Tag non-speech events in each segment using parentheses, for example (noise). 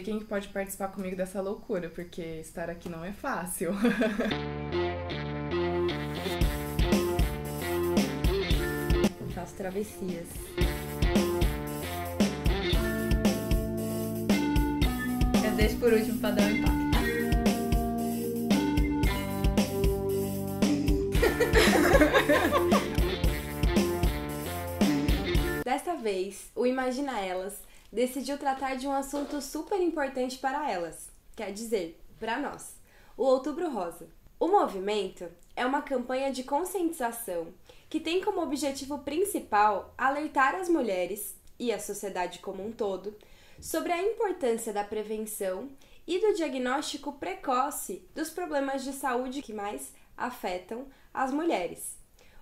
Quem que pode participar comigo dessa loucura? Porque estar aqui não é fácil. Eu (laughs) faço travessias. Eu deixo por último pra dar um impacto. (laughs) Desta vez, o Imagina Elas decidiu tratar de um assunto super importante para elas, quer dizer, para nós, o Outubro Rosa. O movimento é uma campanha de conscientização que tem como objetivo principal alertar as mulheres e a sociedade como um todo sobre a importância da prevenção e do diagnóstico precoce dos problemas de saúde que mais afetam as mulheres: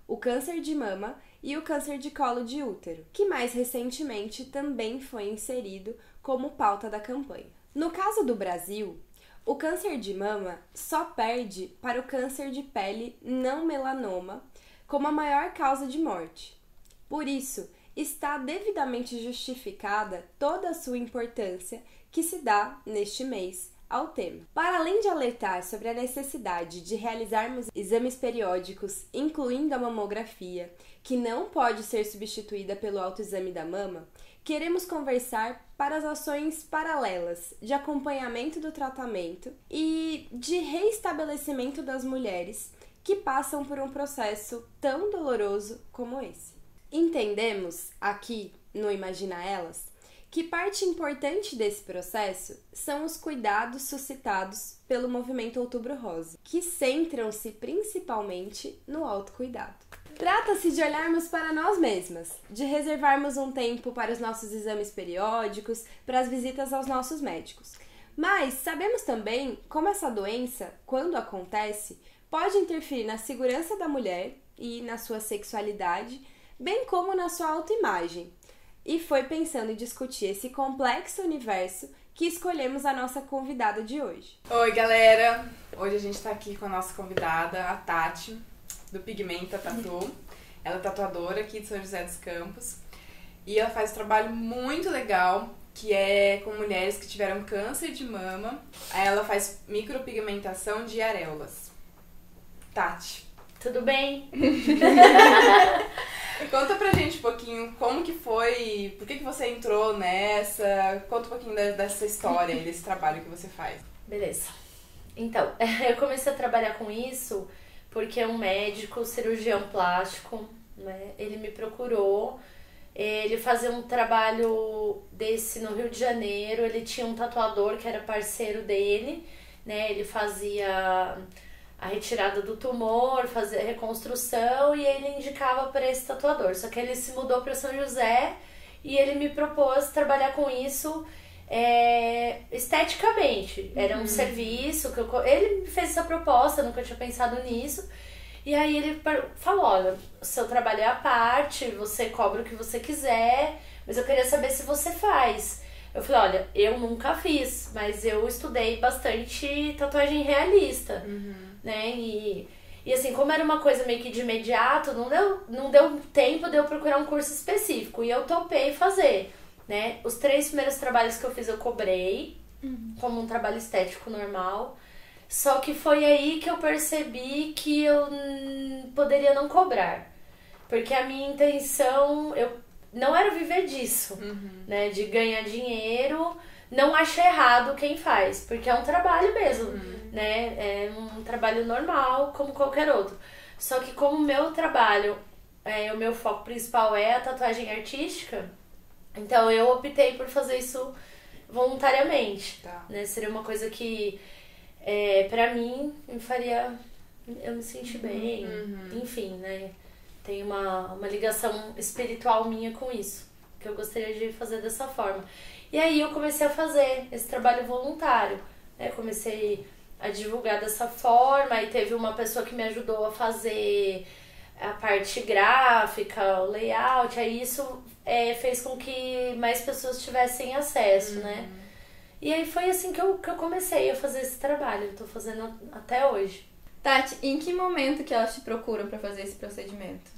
o câncer de mama e o câncer de colo de útero, que mais recentemente também foi inserido como pauta da campanha. No caso do Brasil, o câncer de mama só perde para o câncer de pele não melanoma como a maior causa de morte. Por isso, está devidamente justificada toda a sua importância que se dá neste mês ao tema. Para além de alertar sobre a necessidade de realizarmos exames periódicos, incluindo a mamografia, que não pode ser substituída pelo autoexame da mama, queremos conversar para as ações paralelas de acompanhamento do tratamento e de reestabelecimento das mulheres que passam por um processo tão doloroso como esse. Entendemos aqui no Imagina Elas que parte importante desse processo são os cuidados suscitados pelo movimento Outubro Rosa, que centram-se principalmente no autocuidado. Trata-se de olharmos para nós mesmas, de reservarmos um tempo para os nossos exames periódicos, para as visitas aos nossos médicos. Mas sabemos também como essa doença, quando acontece, pode interferir na segurança da mulher e na sua sexualidade, bem como na sua autoimagem, e foi pensando em discutir esse complexo universo que escolhemos a nossa convidada de hoje. Oi, galera! Hoje a gente tá aqui com a nossa convidada, a Tati, do Pigmenta Tatu. Ela é tatuadora aqui de São José dos Campos. E ela faz um trabalho muito legal, que é com mulheres que tiveram câncer de mama. Ela faz micropigmentação de areolas. Tati. Tudo bem? (laughs) Conta pra gente um pouquinho como que foi, por que, que você entrou nessa, conta um pouquinho dessa história desse trabalho que você faz. Beleza. Então, (laughs) eu comecei a trabalhar com isso porque um médico, cirurgião plástico, né, ele me procurou, ele fazia um trabalho desse no Rio de Janeiro, ele tinha um tatuador que era parceiro dele, né, ele fazia a retirada do tumor, fazer a reconstrução e ele indicava para esse tatuador. Só que ele se mudou para São José e ele me propôs trabalhar com isso é, esteticamente. Era um uhum. serviço que eu, ele me fez essa proposta, nunca tinha pensado nisso. E aí ele falou, olha, seu trabalho é a parte, você cobra o que você quiser, mas eu queria saber se você faz. Eu falei, olha, eu nunca fiz, mas eu estudei bastante tatuagem realista. Uhum né? E, e assim, como era uma coisa meio que de imediato, não deu, não deu tempo de eu procurar um curso específico. E eu topei fazer, né? Os três primeiros trabalhos que eu fiz eu cobrei, uhum. como um trabalho estético normal. Só que foi aí que eu percebi que eu poderia não cobrar. Porque a minha intenção, eu não era viver disso, uhum. né? De ganhar dinheiro. Não acho errado quem faz, porque é um trabalho mesmo. Uhum né? É um trabalho normal, como qualquer outro. Só que como o meu trabalho, é, o meu foco principal é a tatuagem artística, então eu optei por fazer isso voluntariamente. Tá. Né? Seria uma coisa que, é, pra mim, me faria eu me sentir bem, uhum. enfim, né? Tem uma, uma ligação espiritual minha com isso, que eu gostaria de fazer dessa forma. E aí eu comecei a fazer esse trabalho voluntário. Né? Comecei a divulgar dessa forma e teve uma pessoa que me ajudou a fazer a parte gráfica, o layout, aí isso é, fez com que mais pessoas tivessem acesso, né? uhum. né? E aí foi assim que eu, que eu comecei a fazer esse trabalho, tô fazendo até hoje. Tati, em que momento que elas te procuram para fazer esse procedimento?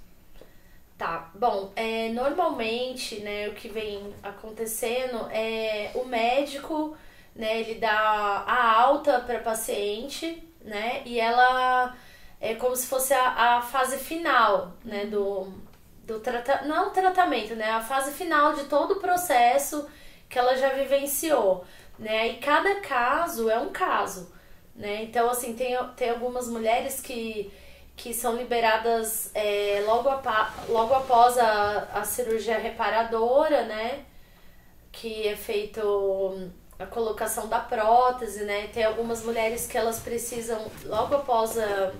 Tá, bom, é, normalmente, né, o que vem acontecendo é o médico né? Ele dá a alta para paciente, né? E ela é como se fosse a, a fase final, né? Do, do trata não tratamento, né? A fase final de todo o processo que ela já vivenciou, né? E cada caso é um caso, né? Então, assim, tem, tem algumas mulheres que, que são liberadas é, logo, a, logo após a, a cirurgia reparadora, né? Que é feito a colocação da prótese, né? Tem algumas mulheres que elas precisam, logo após a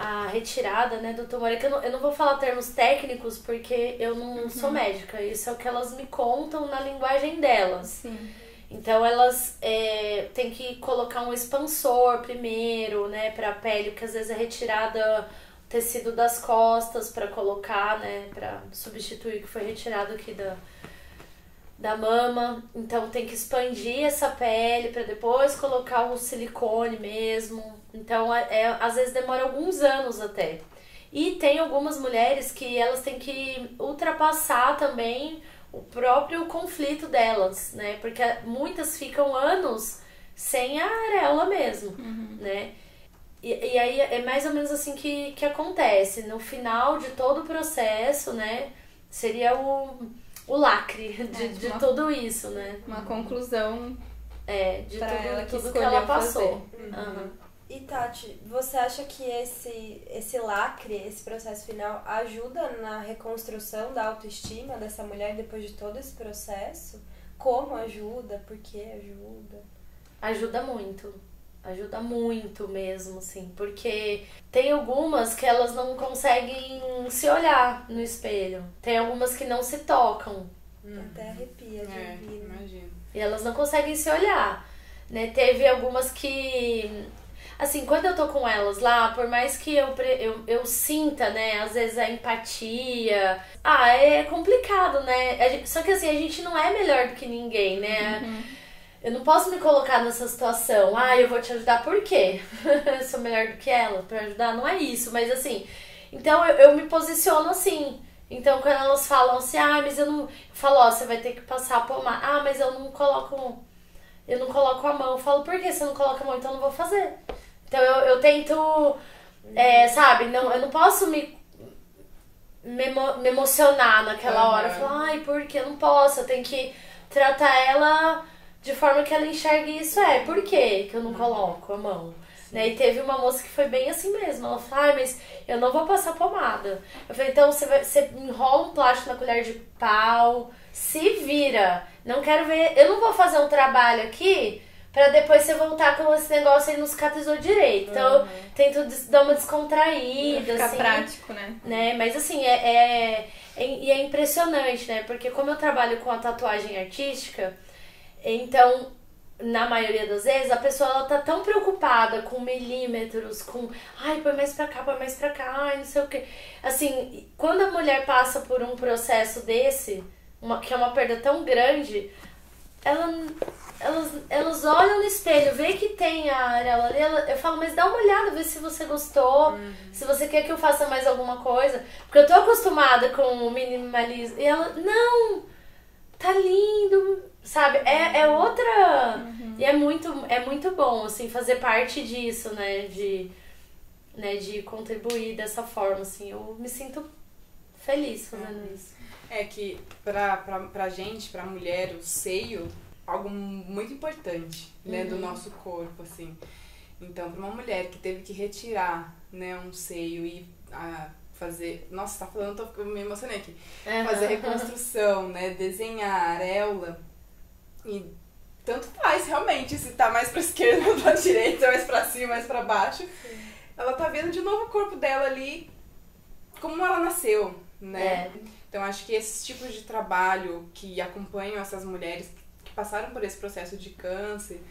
a retirada né, do tumor. É que eu não, eu não vou falar termos técnicos porque eu não uhum. sou médica. Isso é o que elas me contam na linguagem delas. Sim. Então elas é, têm que colocar um expansor primeiro, né, para a pele, que às vezes é retirada o tecido das costas para colocar, né, para substituir o que foi retirado aqui da, da mama. Então tem que expandir essa pele para depois colocar o silicone mesmo. Então, é, é, às vezes demora alguns anos até. E tem algumas mulheres que elas têm que ultrapassar também o próprio conflito delas, né? Porque muitas ficam anos sem a areola mesmo, uhum. né? E, e aí é mais ou menos assim que, que acontece. No final de todo o processo, né? Seria o, o lacre de, é, de uma, tudo isso, né? Uma conclusão é, de tudo, que, tudo que ela passou. Uhum. E Tati, você acha que esse, esse lacre, esse processo final, ajuda na reconstrução da autoestima dessa mulher depois de todo esse processo? Como ajuda? Por que ajuda? Ajuda muito. Ajuda muito mesmo, assim. Porque tem algumas que elas não conseguem se olhar no espelho. Tem algumas que não se tocam. Hum. Até arrepia de é, ouvir. Né? Imagino. E elas não conseguem se olhar. Né? Teve algumas que assim, quando eu tô com elas lá, por mais que eu, eu, eu sinta, né, às vezes a empatia, ah, é complicado, né? Só que assim, a gente não é melhor do que ninguém, né? Uhum. Eu não posso me colocar nessa situação, ah, eu vou te ajudar por quê? (laughs) eu sou melhor do que ela pra ajudar? Não é isso, mas assim, então eu, eu me posiciono assim. Então, quando elas falam assim, ah, mas eu não. Eu falo, ó, você vai ter que passar a pomar. Ah, mas eu não coloco. Eu não coloco a mão. Eu falo, por que você não coloca a mão? Então eu não vou fazer. Então eu, eu tento, é, sabe, não, eu não posso me, me, me emocionar naquela uhum. hora. Falar, ai, porque eu não posso, eu tenho que tratar ela de forma que ela enxergue isso. É, por que que eu não coloco a mão? Né? E teve uma moça que foi bem assim mesmo. Ela falou, ai, mas eu não vou passar pomada. Eu falei, então você, vai, você enrola um plástico na colher de pau, se vira. Não quero ver. Eu não vou fazer um trabalho aqui Pra depois você voltar com esse negócio aí não cicatrizou direito. Então, uhum. tento dar uma descontraída, Ficar assim. prático, né? né? Mas assim, é, é, é, e é impressionante, né? Porque como eu trabalho com a tatuagem artística, então, na maioria das vezes, a pessoa ela tá tão preocupada com milímetros, com ai, põe mais pra cá, põe mais pra cá, ai, não sei o que. Assim, quando a mulher passa por um processo desse, uma, que é uma perda tão grande, ela elas, elas olham no espelho, vê que tem a areola ali, ela, eu falo, mas dá uma olhada, vê se você gostou, uhum. se você quer que eu faça mais alguma coisa. Porque eu tô acostumada com o minimalismo. E ela, não, tá lindo, sabe? É, é outra. Uhum. E é muito, é muito bom, assim, fazer parte disso, né? De, né, de contribuir dessa forma, assim. Eu me sinto feliz fazendo uhum. isso. É que pra, pra, pra gente, pra mulher, o seio algo muito importante, né, uhum. do nosso corpo, assim. Então, para uma mulher que teve que retirar, né, um seio e a, fazer, nossa, tá falando, tô me emocionei aqui. Uhum. Fazer reconstrução, né, desenhar areola e tanto faz realmente se tá mais para esquerda (laughs) ou para direita, mais para cima, mais para baixo. Sim. Ela tá vendo de novo o corpo dela ali como ela nasceu, né? É. Então acho que esses tipos de trabalho que acompanham essas mulheres que passaram por esse processo de câncer,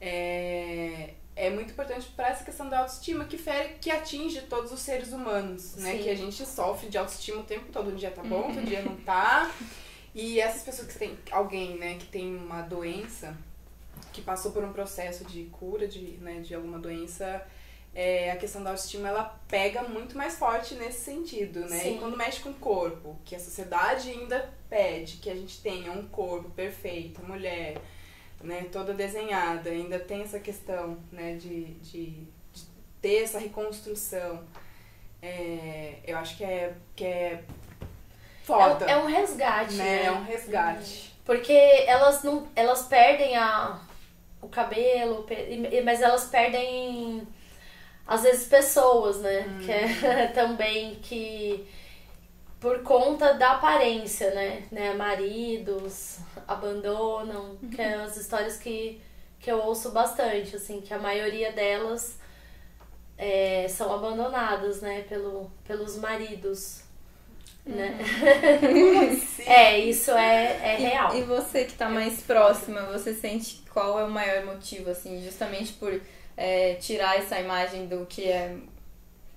é, é muito importante para essa questão da autoestima que fere, que atinge todos os seres humanos, né? Sim. Que a gente sofre de autoestima o tempo todo, um dia tá bom, outro dia não tá. E essas pessoas que têm alguém, né, que tem uma doença, que passou por um processo de cura de, né, de alguma doença, é, a questão da autoestima ela pega muito mais forte nesse sentido, né? Sim. E quando mexe com o corpo, que a sociedade ainda pede que a gente tenha um corpo perfeito, mulher, né, toda desenhada, ainda tem essa questão, né, de, de, de ter essa reconstrução. É, eu acho que é, que é foda. É, é um resgate, né? né? É um resgate. Porque elas não. Elas perdem a, o cabelo, mas elas perdem às vezes pessoas, né? Que é (laughs) também que por conta da aparência, né? né? Maridos abandonam, que é as histórias que, que eu ouço bastante, assim, que a maioria delas é, são abandonadas, né? Pelo, pelos maridos. Né? (laughs) é, isso é, é E- real. E, você que tá mais próxima, você sente qual é o maior motivo, assim, justamente por é, tirar essa imagem do que é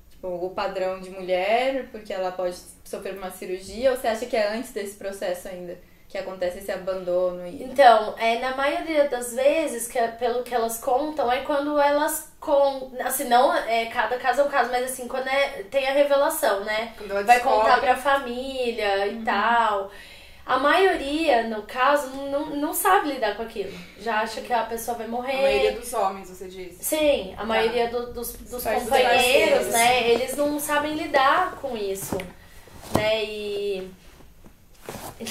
tipo, o padrão de mulher, porque ela pode sofrer uma cirurgia, ou você acha que é antes desse processo ainda que acontece esse abandono e. Então, é, na maioria das vezes, que é pelo que elas contam, é quando elas com assim, não é cada caso é um caso, mas assim, quando é, tem a revelação, né? Quando ela Vai descobre- contar pra família e tal. A maioria, no caso, não, não sabe lidar com aquilo. Já acha que a pessoa vai morrer. A maioria dos homens, você disse. Sim, a maioria do- dos, dos companheiros, né? Eles não sabem lidar com isso, né? E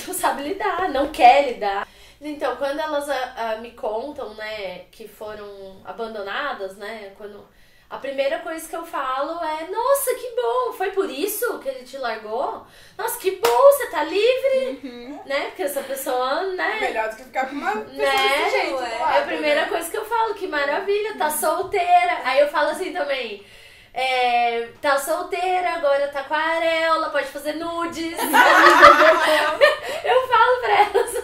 não sabe lidar, não quer lidar. Então, quando elas ah, ah, me contam, né, que foram abandonadas, né, quando a primeira coisa que eu falo é: Nossa, que bom! Foi por isso que ele te largou? Nossa, que bom! Você tá livre, né? Porque essa pessoa, né? Melhor do que ficar com uma pessoa Né? desse jeito. É lado, É a primeira né? coisa que eu falo, que maravilha, tá solteira. Aí eu falo assim também. É, tá solteira, agora tá com a areola, pode fazer nudes. (laughs) (laughs) eu falo pra elas.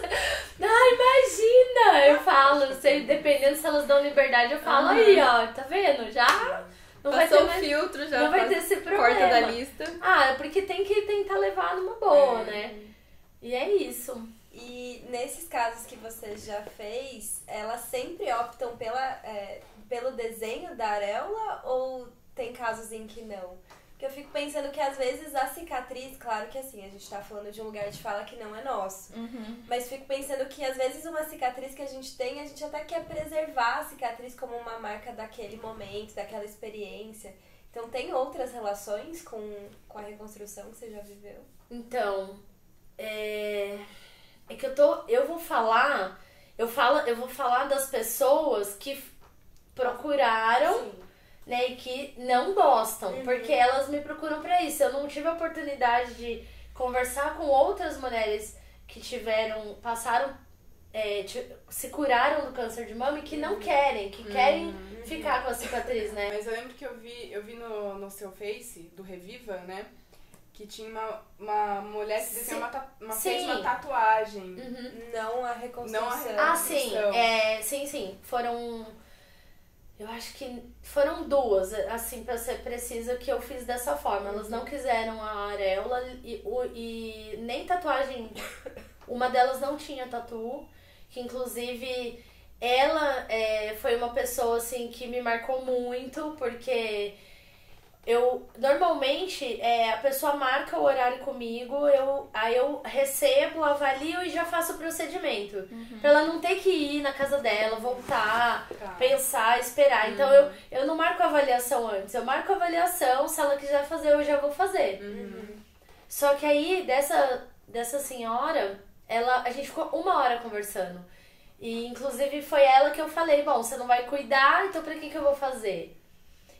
Ah, imagina! Eu falo, sei, dependendo se elas dão liberdade, eu falo aí, ó, tá vendo? Já não vai ter Passou o mais, filtro, já não vai ter esse problema. corta da lista. Ah, é porque tem que tentar levar numa boa, É. né? E é isso. E nesses casos que você já fez, elas sempre optam pela, é, pelo desenho da areola ou tem casos em que não? Eu fico pensando que às vezes a cicatriz, claro que assim, a gente tá falando de um lugar de fala que não é nosso. Mas fico pensando que às vezes uma cicatriz que a gente tem, a gente até quer preservar a cicatriz como uma marca daquele momento, daquela experiência. Então tem outras relações com, com a reconstrução que você já viveu? Então, é, é que eu tô, eu vou falar, eu falo, eu vou falar das pessoas que procuraram, Sim. Né, e que não gostam, Uhum. porque elas me procuram pra isso. Eu não tive a oportunidade de conversar com outras mulheres que tiveram, passaram, é, se curaram do câncer de mama e que Uhum. não querem, que querem ficar com a cicatriz, né? Mas eu lembro que eu vi, eu vi no, no seu Face, do Reviva, né? Que tinha uma, uma mulher que desenhou uma, uma, fez uma tatuagem. Uhum. Não a reconstrução. Não a re- Ah, sim, é, sim, sim. Foram. Eu acho que foram duas, assim, pra ser precisa, que eu fiz dessa forma. Elas não quiseram a areola e, o- e nem tatuagem. Uma delas não tinha tatu, que inclusive ela é, foi uma pessoa assim que me marcou muito, porque eu normalmente é, a pessoa marca o horário comigo, eu, aí eu recebo, avalio e já faço o procedimento. Pra ela não ter que ir na casa dela, voltar, Tá. pensar, esperar. Então eu, eu não marco a avaliação antes, eu marco a avaliação, se ela quiser fazer, eu já vou fazer. Só que aí, dessa, dessa senhora, ela, a gente ficou uma hora conversando. E inclusive foi ela que eu falei, bom, você não vai cuidar, então pra que, que eu vou fazer?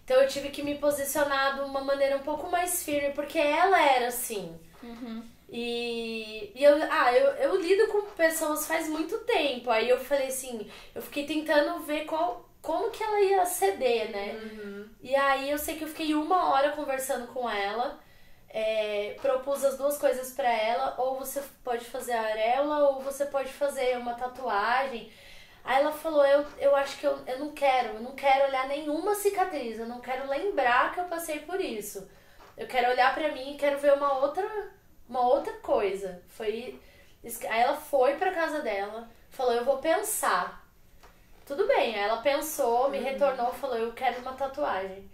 Então eu tive que me posicionar de uma maneira um pouco mais firme, porque ela era assim. E, e eu, ah, eu, eu lido com pessoas faz muito tempo. Aí eu falei assim, eu fiquei tentando ver qual, como que ela ia ceder, né? E aí eu sei que eu fiquei uma hora conversando com ela. é, propus as duas coisas pra ela, ou você pode fazer a areola, ou você pode fazer uma tatuagem. Aí ela falou, eu, eu acho que eu, eu não quero, eu não quero olhar nenhuma cicatriz, eu não quero lembrar que eu passei por isso. Eu quero olhar pra mim e quero ver uma outra, uma outra coisa. Foi aí ela foi pra casa dela, falou, eu vou pensar. Tudo bem, aí ela pensou, me retornou, falou, eu quero uma tatuagem.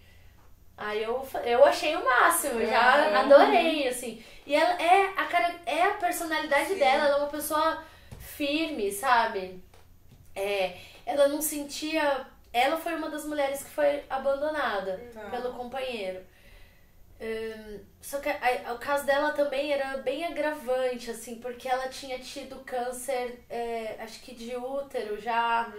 Aí eu, eu achei o máximo, já Uhum. adorei, assim. E ela é a, cara, é a personalidade Sim. dela, ela é uma pessoa firme, sabe? É, ela não sentia. Ela foi uma das mulheres que foi abandonada pelo companheiro. Hum, só que a- o caso dela também era bem agravante, assim, porque ela tinha tido câncer, é, acho que de útero já.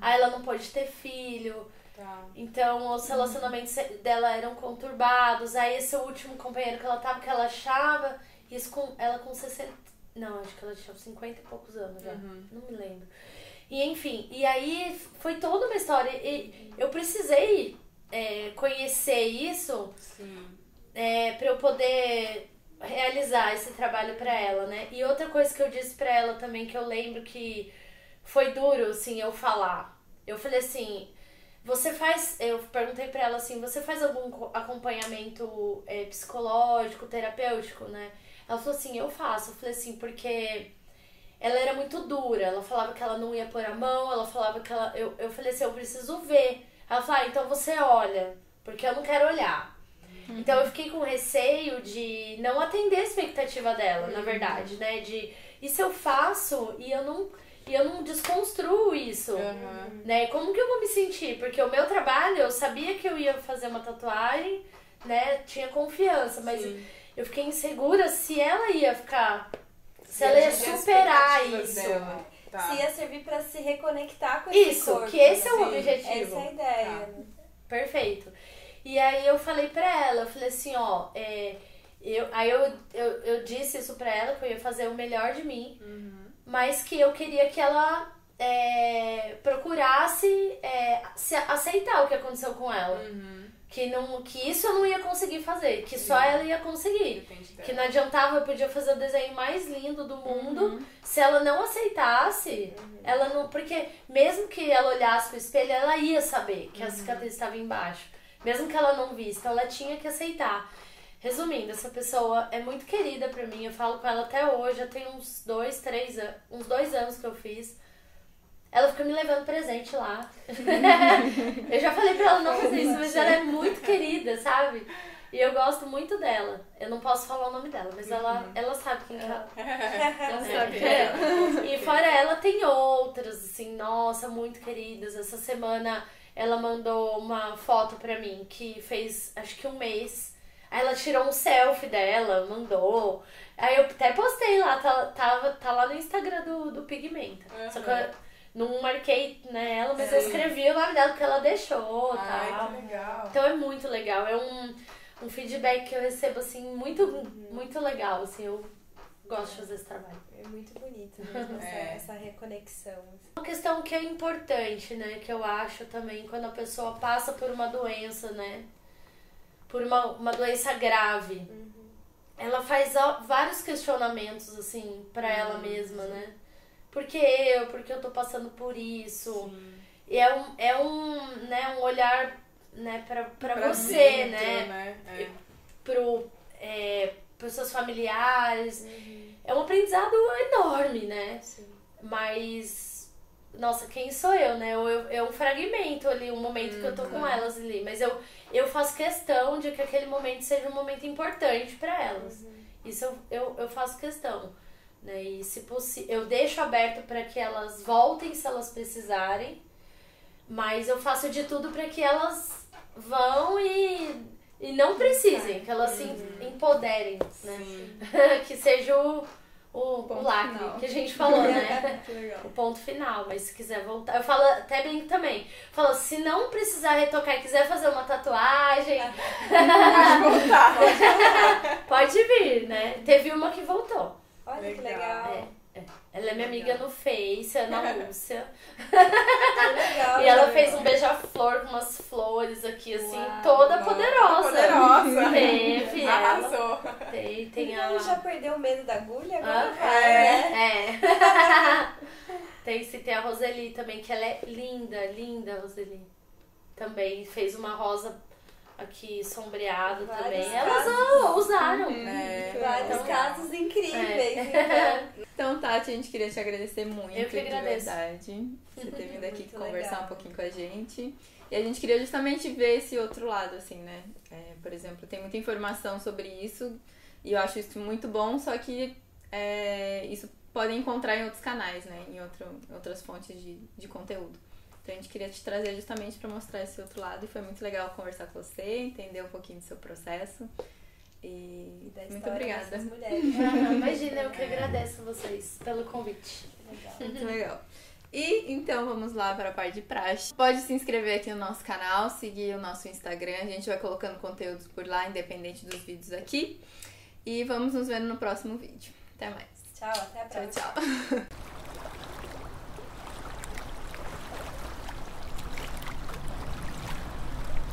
Aí ela não pôde ter filho. Tá. Então os relacionamentos dela eram conturbados. Aí esse último companheiro que ela tava, que ela achava, isso com ela com 60. Não, acho que ela tinha 50 e poucos anos já. Não me lembro. E enfim, e aí foi toda uma história. E eu precisei é, conhecer isso é, para eu poder realizar esse trabalho para ela, né? E outra coisa que eu disse para ela também que eu lembro que foi duro, assim, eu falar. Eu falei assim, você faz, eu perguntei para ela assim, você faz algum co- acompanhamento é, psicológico, terapêutico, né? Ela falou assim, eu faço. Eu falei assim, porque ela era muito dura. Ela falava que ela não ia pôr a mão, ela falava que ela. Eu, eu falei assim, eu preciso ver. Ela falou, ah, então você olha, porque eu não quero olhar. Então eu fiquei com receio de não atender a expectativa dela, na verdade, né? De e se eu faço e eu não e eu não desconstruo isso, Aham. né? Como que eu vou me sentir? Porque o meu trabalho, eu sabia que eu ia fazer uma tatuagem, né? Tinha confiança, mas Sim. eu fiquei insegura se ela ia ficar se E ela ia superar isso. dela. Tá. Se ia servir pra se reconectar com esse Isso, corpo. que esse é o Sim. objetivo. Essa é a ideia. Tá. Perfeito. E aí eu falei pra ela, eu falei assim, ó, é, eu, aí eu, eu, eu disse isso pra ela, que eu ia fazer o melhor de mim, mas que eu queria que ela é, procurasse é, se aceitar o que aconteceu com ela. Uhum. Que, não, que isso eu não ia conseguir fazer, que só ela ia conseguir. Dela. Que não adiantava, eu podia fazer o desenho mais lindo do mundo. Se ela não aceitasse, ela não. Porque mesmo que ela olhasse pro espelho, ela ia saber que a cicatriz estava embaixo. Mesmo que ela não visse, então ela tinha que aceitar. Resumindo, essa pessoa é muito querida pra mim. Eu falo com ela até hoje, já tem uns dois, três uns dois anos que eu fiz. Ela fica me levando presente lá. (laughs) eu já falei pra ela não fazer isso, mas ela é muito querida, sabe? E eu gosto muito dela. Eu não posso falar o nome dela, mas ela, ela sabe quem que ela Ela é. sabe. E fora ela, tem outras, assim, nossa, muito queridas. Essa semana ela mandou uma foto pra mim que fez acho que um mês. Aí ela tirou um selfie dela, mandou. Aí eu até postei lá, tá, tava, tá lá no Instagram do, do Pigmenta. Só que eu não marquei né, ela, mas eu Sim. escrevi o nome dela porque ela deixou tal. Ai, que legal. Então é muito legal. É um, um feedback que eu recebo, assim, muito, muito legal. Assim, eu gosto de fazer esse trabalho. É muito bonito mesmo (laughs) essa, É. essa reconexão. Uma questão que é importante, né? Que eu acho também, quando a pessoa passa por uma doença, né? Por uma, uma doença grave. Ela faz ó, vários questionamentos, assim, pra ela mesma, né? Por que eu? Por que eu tô passando por isso? E é um, é um, né, um olhar né, pra, pra, Pra você, dentro, né? né? É. Pro, é, pros seus familiares. É um aprendizado enorme, né? Sim. Mas, nossa, quem sou eu, né? Eu, eu- é um fragmento ali, um momento que eu tô com elas ali. Mas eu, eu faço questão de que aquele momento seja um momento importante pra elas. Isso eu, eu, eu faço questão. Né? E se possível, eu deixo aberto para que elas voltem se elas precisarem. Mas eu faço de tudo para que elas vão e, e não precisem, que elas se empoderem, né? (laughs) Que seja o, o, o lacre final. que a gente falou, né? (laughs) O ponto final, mas se quiser voltar. Eu falo até bem também. Falo, se não precisar retocar e quiser fazer uma tatuagem, (laughs) Pode voltar. pode vir, né? Teve uma que voltou. Olha que Legal. legal. É, é. Ela é minha amiga no Face, Ana (laughs) Lúcia. Que legal. E ela né? fez um beija-flor com umas flores aqui, assim, Uau. toda Nossa, poderosa. Poderosa. (laughs) Teve ela. Arrasou. Tem, tem a. já perdeu o medo da agulha? Agora Ah, né? É. (laughs) tem se tem a Roseli também, que ela é linda, linda, Roseli. Também fez uma rosa aqui sombreada Vários também. Elas casos. usaram. É. Vários Então- casos incríveis. É. (laughs) Então, Então, Tati, a gente queria te agradecer muito, Eu que agradeço. de verdade. Você ter vindo (laughs) aqui Muito conversar legal. um pouquinho com a gente. E a gente queria justamente ver esse outro lado, assim, né? É, por exemplo, tem muita informação sobre isso e eu acho isso muito bom, só que é, isso podem encontrar em outros canais, né? Em outro, outras fontes de, de conteúdo. Então a gente queria te trazer justamente para mostrar esse outro lado e foi muito legal conversar com você, entender um pouquinho do seu processo. E, Da muito obrigada. mulheres. (laughs) Imagina, eu que agradeço vocês pelo convite. Legal. Muito legal. E então vamos lá para a parte de praxe. Pode se inscrever aqui no nosso canal, seguir o nosso Instagram. A gente vai colocando conteúdos por lá, independente dos vídeos aqui. E vamos nos ver no próximo vídeo. Até mais. Tchau, até a Tchau, próxima. tchau. (laughs)